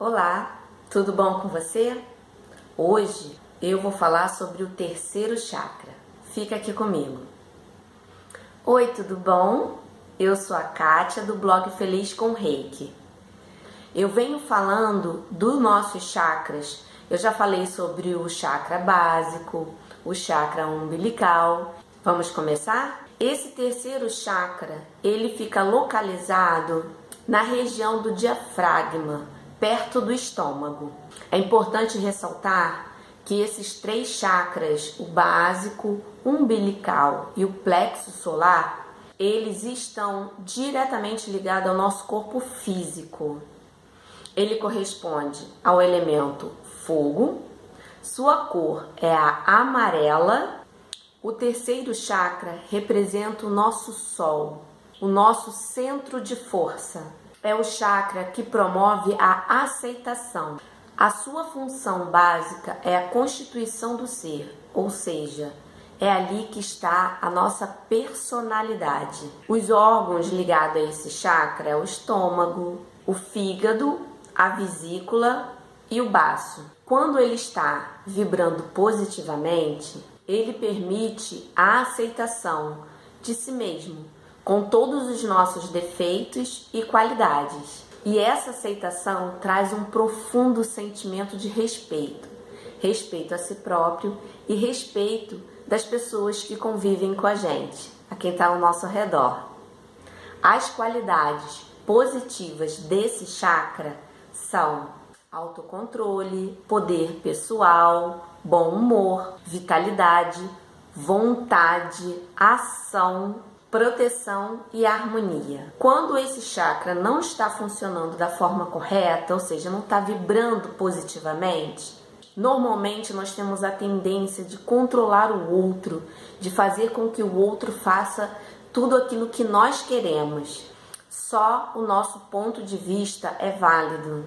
Olá, tudo bom com você? Hoje eu vou falar sobre o terceiro chakra. Fica aqui comigo. Oi, tudo bom? Eu sou a Kátia do blog Feliz com Reiki. Eu venho falando dos nossos chakras. Eu já falei sobre o chakra básico, o chakra umbilical. Vamos começar? Esse terceiro chakra, ele fica localizado na região do diafragma perto do estômago. É importante ressaltar que esses três chakras, o básico, umbilical e o plexo solar, eles estão diretamente ligados ao nosso corpo físico. Ele corresponde ao elemento fogo, sua cor é a amarela. O terceiro chakra representa o nosso sol, o nosso centro de força é o chakra que promove a aceitação. A sua função básica é a constituição do ser, ou seja, é ali que está a nossa personalidade. Os órgãos ligados a esse chakra é o estômago, o fígado, a vesícula e o baço. Quando ele está vibrando positivamente, ele permite a aceitação de si mesmo com todos os nossos defeitos e qualidades. E essa aceitação traz um profundo sentimento de respeito, respeito a si próprio e respeito das pessoas que convivem com a gente, a quem está ao nosso redor. As qualidades positivas desse chakra são autocontrole, poder pessoal, bom humor, vitalidade, vontade, ação, proteção e harmonia. Quando esse chakra não está funcionando da forma correta, ou seja, não está vibrando positivamente, normalmente nós temos a tendência de controlar o outro, de fazer com que o outro faça tudo aquilo que nós queremos. Só o nosso ponto de vista é válido.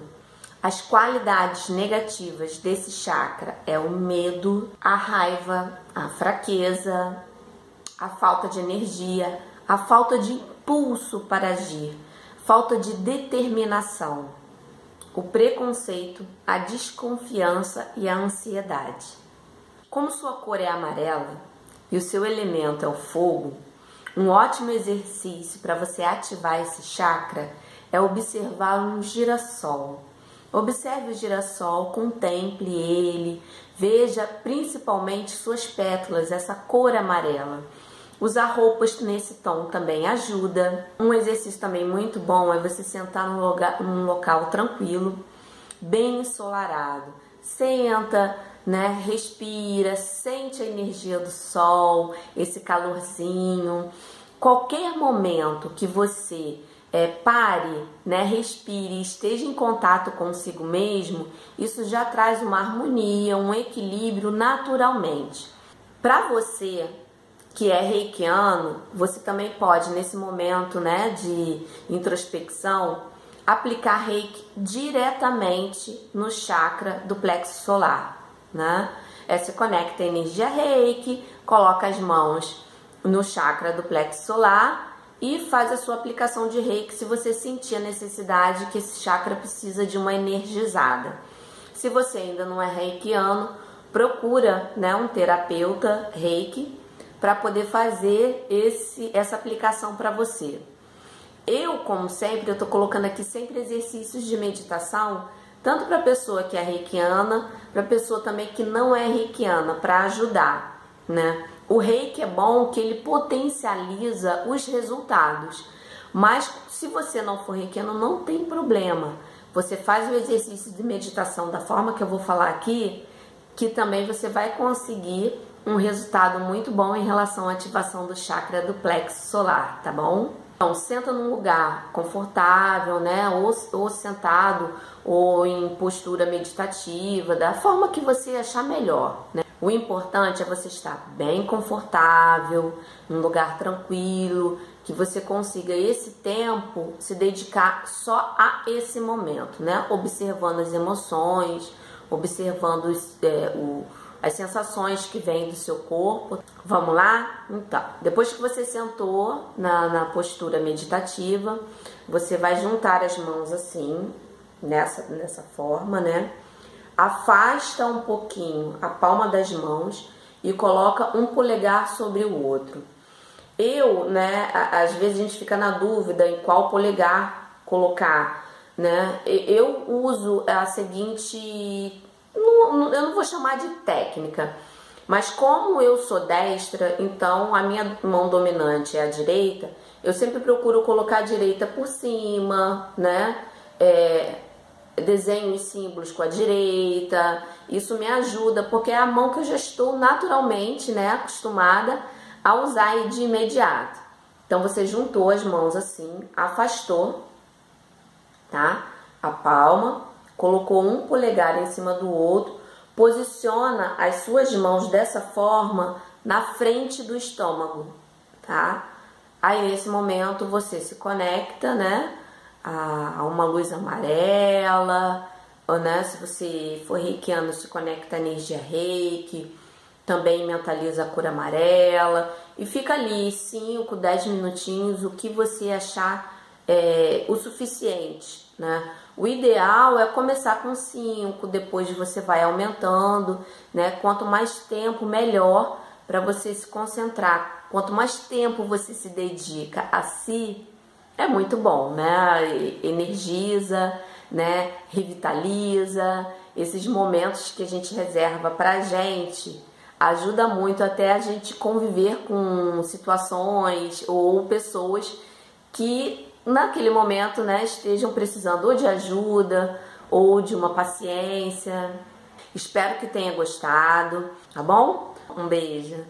As qualidades negativas desse chakra é o medo, a raiva, a fraqueza, a falta de energia, a falta de impulso para agir, falta de determinação, o preconceito, a desconfiança e a ansiedade. Como sua cor é amarela e o seu elemento é o fogo, um ótimo exercício para você ativar esse chakra é observar um girassol. Observe o girassol, contemple ele, veja principalmente suas pétalas, essa cor amarela. Usar roupas nesse tom também ajuda. Um exercício também muito bom é você sentar num, lugar, num local tranquilo, bem ensolarado. Senta, né? Respira, sente a energia do sol, esse calorzinho. Qualquer momento que você é, pare, né, respire, esteja em contato consigo mesmo, isso já traz uma harmonia, um equilíbrio naturalmente. Para você que é reikiano, você também pode, nesse momento né, de introspecção, aplicar reiki diretamente no chakra do plexo solar. Né? É, se conecta a energia reiki, coloca as mãos no chakra do plexo solar e faz a sua aplicação de reiki se você sentir a necessidade que esse chakra precisa de uma energizada. Se você ainda não é reikiano, procura né, um terapeuta reiki para poder fazer esse, essa aplicação para você. Eu, como sempre, eu estou colocando aqui sempre exercícios de meditação, tanto para a pessoa que é reikiana, para a pessoa também que não é reikiana, para ajudar, né? O reiki é bom que ele potencializa os resultados, mas se você não for reikiano, não tem problema. Você faz o exercício de meditação da forma que eu vou falar aqui, que também você vai conseguir um resultado muito bom em relação à ativação do chakra do plexo solar, tá bom? Então, senta num lugar confortável, né? Ou, ou sentado, ou em postura meditativa, da forma que você achar melhor, né? O importante é você estar bem confortável, num lugar tranquilo, que você consiga esse tempo se dedicar só a esse momento, né? Observando as emoções, observando é, o as sensações que vêm do seu corpo. Vamos lá? Então, depois que você sentou na, na postura meditativa, você vai juntar as mãos assim, nessa, nessa forma, né? Afasta um pouquinho a palma das mãos e coloca um polegar sobre o outro. Eu, né, às vezes a gente fica na dúvida em qual polegar colocar, né? Eu uso a seguinte, eu não vou chamar de técnica, mas como eu sou destra, então a minha mão dominante é a direita, eu sempre procuro colocar a direita por cima, né? É, desenho os símbolos com a direita. Isso me ajuda porque é a mão que eu já estou naturalmente, né, acostumada a usar de imediato. Então você juntou as mãos assim, afastou, tá? A palma, colocou um polegar em cima do outro, posiciona as suas mãos dessa forma na frente do estômago, tá? Aí nesse momento você se conecta, né? a, uma luz amarela, ou né, se você for reikiano, se conecta à energia reiki, também mentaliza a cor amarela e fica ali 5, 10 minutinhos, o que você achar é, o suficiente, né? O ideal é começar com 5, depois você vai aumentando, né? Quanto mais tempo, melhor para você se concentrar. Quanto mais tempo você se dedica a si, é muito bom, né? Energiza, né? Revitaliza. Esses momentos que a gente reserva para a gente ajuda muito até a gente conviver com situações ou pessoas que naquele momento, né, estejam precisando ou de ajuda ou de uma paciência. Espero que tenha gostado, tá bom? Um beijo.